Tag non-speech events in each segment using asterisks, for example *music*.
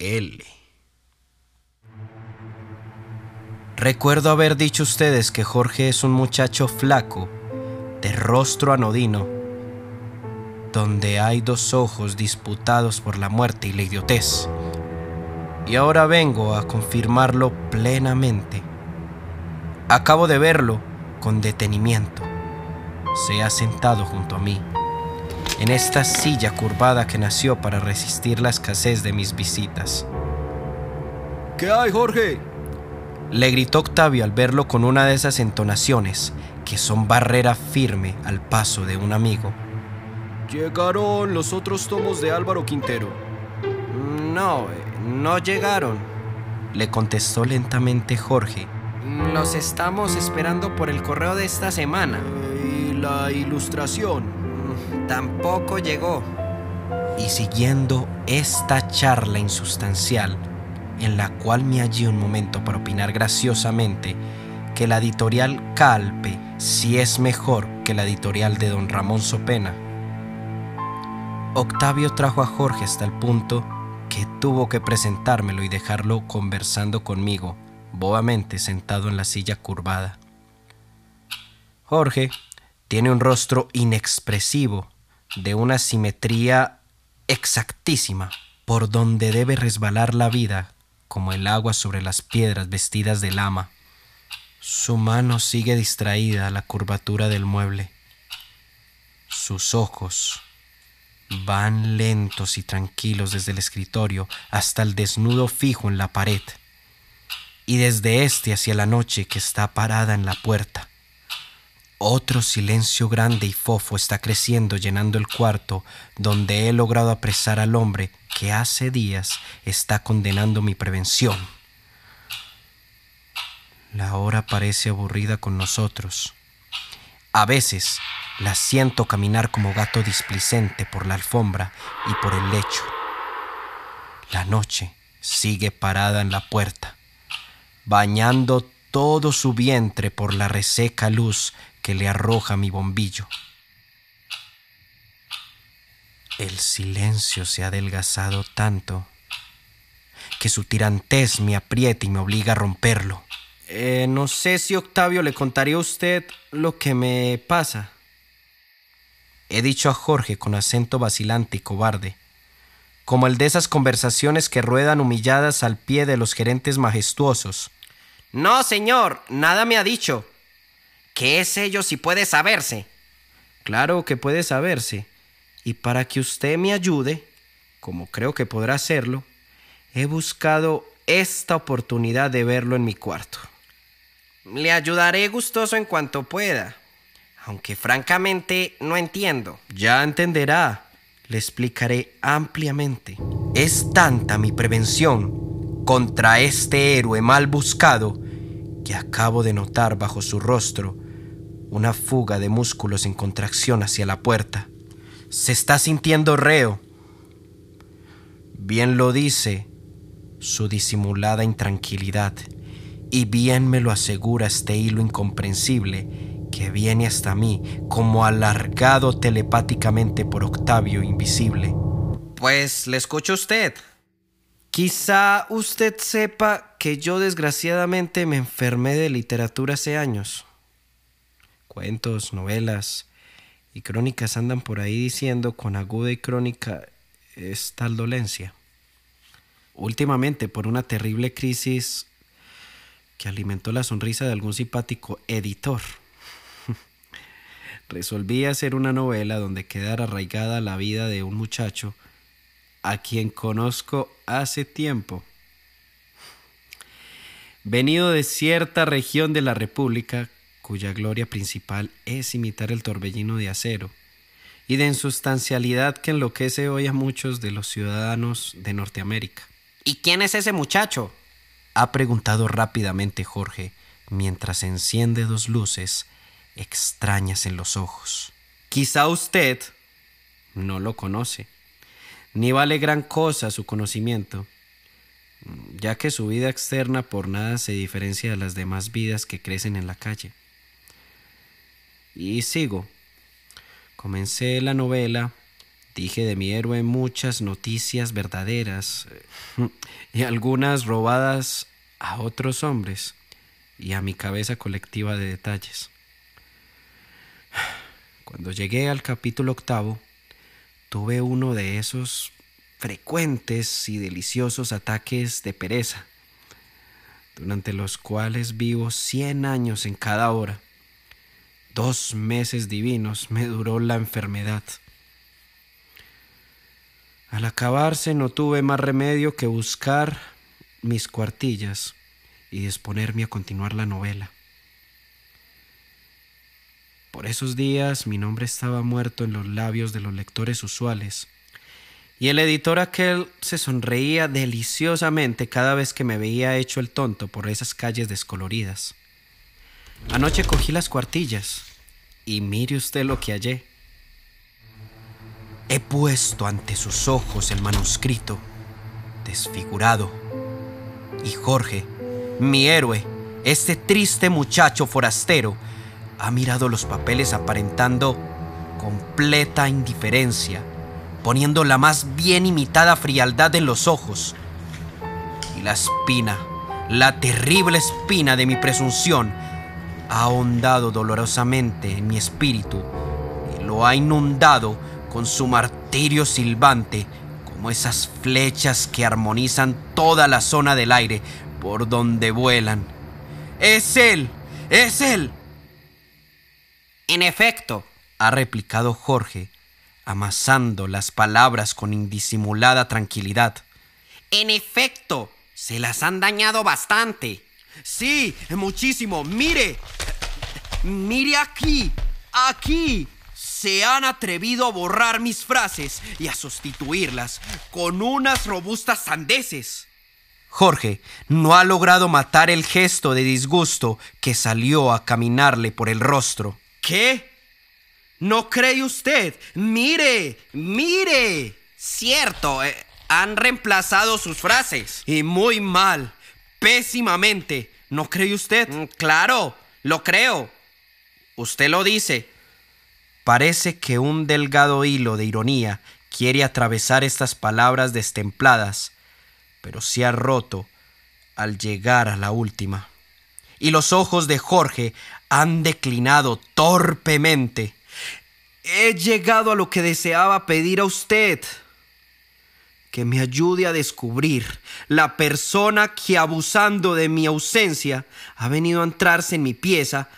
L. Recuerdo haber dicho ustedes que Jorge es un muchacho flaco, de rostro anodino, donde hay dos ojos disputados por la muerte y la idiotez. Y ahora vengo a confirmarlo plenamente. Acabo de verlo con detenimiento. Se ha sentado junto a mí, en esta silla curvada que nació para resistir la escasez de mis visitas. ¿Qué hay, Jorge? Le gritó Octavio al verlo con una de esas entonaciones que son barrera firme al paso de un amigo. Llegaron los otros tomos de Álvaro Quintero. No, no llegaron, le contestó lentamente Jorge. Los estamos esperando por el correo de esta semana. ¿Y la ilustración? Tampoco llegó. Y siguiendo esta charla insustancial, en la cual me hallé un momento para opinar graciosamente que la editorial Calpe sí es mejor que la editorial de don Ramón Sopena. Octavio trajo a Jorge hasta el punto que tuvo que presentármelo y dejarlo conversando conmigo, bobamente sentado en la silla curvada. Jorge tiene un rostro inexpresivo, de una simetría exactísima, por donde debe resbalar la vida como el agua sobre las piedras vestidas de lama. Su mano sigue distraída a la curvatura del mueble. Sus ojos van lentos y tranquilos desde el escritorio hasta el desnudo fijo en la pared, y desde este hacia la noche que está parada en la puerta. Otro silencio grande y fofo está creciendo llenando el cuarto donde he logrado apresar al hombre que hace días está condenando mi prevención. La hora parece aburrida con nosotros. A veces la siento caminar como gato displicente por la alfombra y por el lecho. La noche sigue parada en la puerta, bañando todo su vientre por la reseca luz que le arroja mi bombillo. El silencio se ha adelgazado tanto que su tirantez me aprieta y me obliga a romperlo. Eh, no sé si Octavio le contaría a usted lo que me pasa. He dicho a Jorge con acento vacilante y cobarde, como el de esas conversaciones que ruedan humilladas al pie de los gerentes majestuosos. No, señor, nada me ha dicho. ¿Qué es ello si puede saberse? Claro que puede saberse. Y para que usted me ayude, como creo que podrá hacerlo, he buscado esta oportunidad de verlo en mi cuarto. Le ayudaré gustoso en cuanto pueda, aunque francamente no entiendo. Ya entenderá, le explicaré ampliamente. Es tanta mi prevención contra este héroe mal buscado que acabo de notar bajo su rostro una fuga de músculos en contracción hacia la puerta. Se está sintiendo reo. Bien lo dice su disimulada intranquilidad, y bien me lo asegura este hilo incomprensible que viene hasta mí como alargado telepáticamente por Octavio invisible. Pues le escucho a usted. Quizá usted sepa que yo desgraciadamente me enfermé de literatura hace años. Cuentos, novelas y crónicas andan por ahí diciendo con aguda y crónica es tal dolencia. Últimamente, por una terrible crisis que alimentó la sonrisa de algún simpático editor, *laughs* resolví hacer una novela donde quedara arraigada la vida de un muchacho a quien conozco hace tiempo. Venido de cierta región de la República cuya gloria principal es imitar el torbellino de acero, y de insustancialidad que enloquece hoy a muchos de los ciudadanos de Norteamérica. ¿Y quién es ese muchacho? ha preguntado rápidamente Jorge mientras enciende dos luces extrañas en los ojos. Quizá usted no lo conoce, ni vale gran cosa su conocimiento, ya que su vida externa por nada se diferencia de las demás vidas que crecen en la calle. Y sigo. Comencé la novela Dije de mi héroe muchas noticias verdaderas eh, *laughs* y algunas robadas a otros hombres y a mi cabeza colectiva de detalles. *sighs* Cuando llegué al capítulo octavo, tuve uno de esos frecuentes y deliciosos ataques de pereza, durante los cuales vivo cien años en cada hora. Dos meses divinos me duró la enfermedad. Al acabarse no tuve más remedio que buscar mis cuartillas y disponerme a continuar la novela. Por esos días mi nombre estaba muerto en los labios de los lectores usuales, y el editor aquel se sonreía deliciosamente cada vez que me veía hecho el tonto por esas calles descoloridas. Anoche cogí las cuartillas, y mire usted lo que hallé. He puesto ante sus ojos el manuscrito, desfigurado, y Jorge, mi héroe, este triste muchacho forastero, ha mirado los papeles aparentando completa indiferencia, poniendo la más bien imitada frialdad en los ojos. Y la espina, la terrible espina de mi presunción, ha ahondado dolorosamente en mi espíritu y lo ha inundado con su martirio silbante, como esas flechas que armonizan toda la zona del aire por donde vuelan. Es él, es él. En efecto, ha replicado Jorge, amasando las palabras con indisimulada tranquilidad. En efecto, se las han dañado bastante. Sí, muchísimo. Mire. Mire aquí. Aquí. Se han atrevido a borrar mis frases y a sustituirlas con unas robustas sandeces. Jorge no ha logrado matar el gesto de disgusto que salió a caminarle por el rostro. ¿Qué? ¿No cree usted? Mire, mire. Cierto, eh, han reemplazado sus frases. Y muy mal, pésimamente. ¿No cree usted? Mm, claro, lo creo. Usted lo dice. Parece que un delgado hilo de ironía quiere atravesar estas palabras destempladas, pero se ha roto al llegar a la última. Y los ojos de Jorge han declinado torpemente. He llegado a lo que deseaba pedir a usted. Que me ayude a descubrir la persona que abusando de mi ausencia ha venido a entrarse en mi pieza,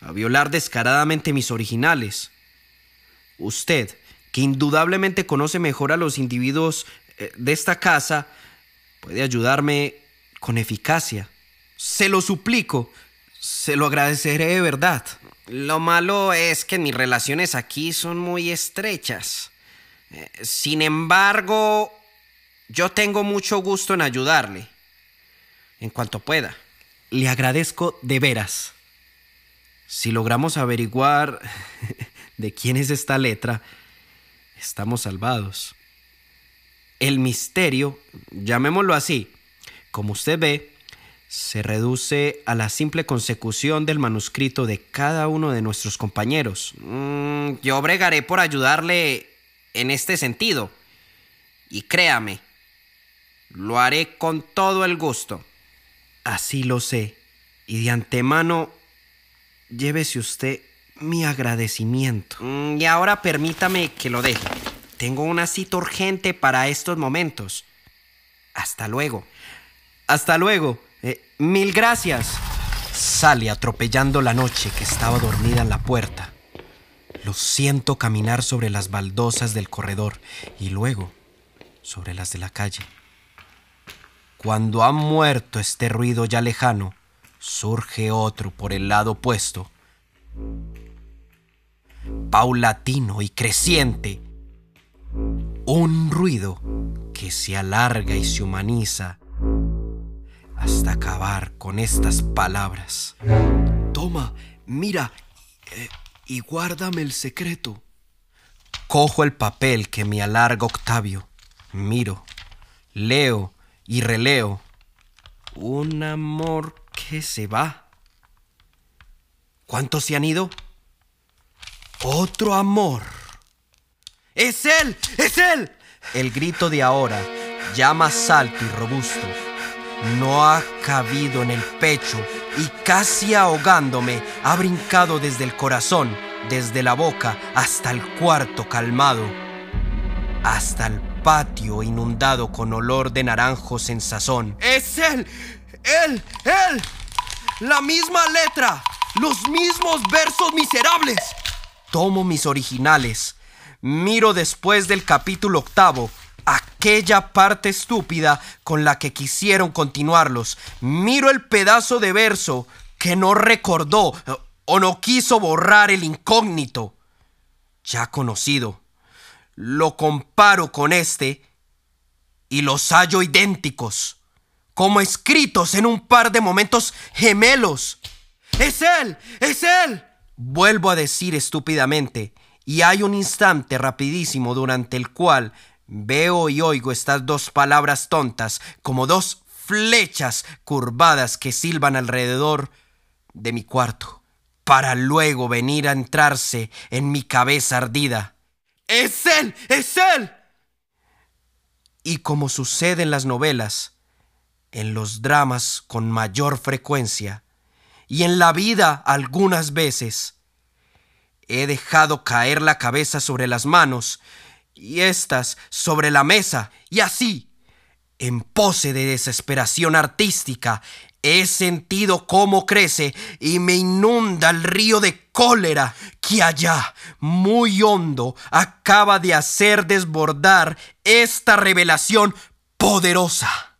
a violar descaradamente mis originales. Usted, que indudablemente conoce mejor a los individuos eh, de esta casa, puede ayudarme con eficacia. Se lo suplico, se lo agradeceré de verdad. Lo malo es que mis relaciones aquí son muy estrechas. Eh, sin embargo, yo tengo mucho gusto en ayudarle. En cuanto pueda. Le agradezco de veras. Si logramos averiguar *laughs* de quién es esta letra, estamos salvados. El misterio, llamémoslo así, como usted ve, se reduce a la simple consecución del manuscrito de cada uno de nuestros compañeros. Mm, yo bregaré por ayudarle en este sentido. Y créame, lo haré con todo el gusto. Así lo sé. Y de antemano, llévese usted mi agradecimiento. Mm, y ahora permítame que lo deje. Tengo una cita urgente para estos momentos. Hasta luego. Hasta luego. Eh, mil gracias. Sale atropellando la noche que estaba dormida en la puerta. Lo siento caminar sobre las baldosas del corredor y luego sobre las de la calle. Cuando ha muerto este ruido ya lejano, surge otro por el lado opuesto. Paulatino y creciente. Un ruido que se alarga y se humaniza hasta acabar con estas palabras. Toma, mira, eh, y guárdame el secreto. Cojo el papel que me alarga Octavio, miro, leo y releo. Un amor que se va. ¿Cuántos se han ido? Otro amor. ¡Es él! ¡Es él! El grito de ahora, ya más alto y robusto, no ha cabido en el pecho y casi ahogándome ha brincado desde el corazón, desde la boca hasta el cuarto calmado, hasta el patio inundado con olor de naranjos en sazón. ¡Es él! ¡Él! ¡Él! ¡La misma letra! ¡Los mismos versos miserables! Tomo mis originales, miro después del capítulo octavo aquella parte estúpida con la que quisieron continuarlos. Miro el pedazo de verso que no recordó o no quiso borrar el incógnito. Ya conocido. Lo comparo con este y los hallo idénticos, como escritos en un par de momentos gemelos. ¡Es él! ¡Es él! Vuelvo a decir estúpidamente, y hay un instante rapidísimo durante el cual Veo y oigo estas dos palabras tontas como dos flechas curvadas que silban alrededor de mi cuarto, para luego venir a entrarse en mi cabeza ardida. ¡Es él! ¡Es él! Y como sucede en las novelas, en los dramas con mayor frecuencia, y en la vida algunas veces, he dejado caer la cabeza sobre las manos y estas sobre la mesa, y así, en pose de desesperación artística, he sentido cómo crece y me inunda el río de cólera que allá, muy hondo, acaba de hacer desbordar esta revelación poderosa.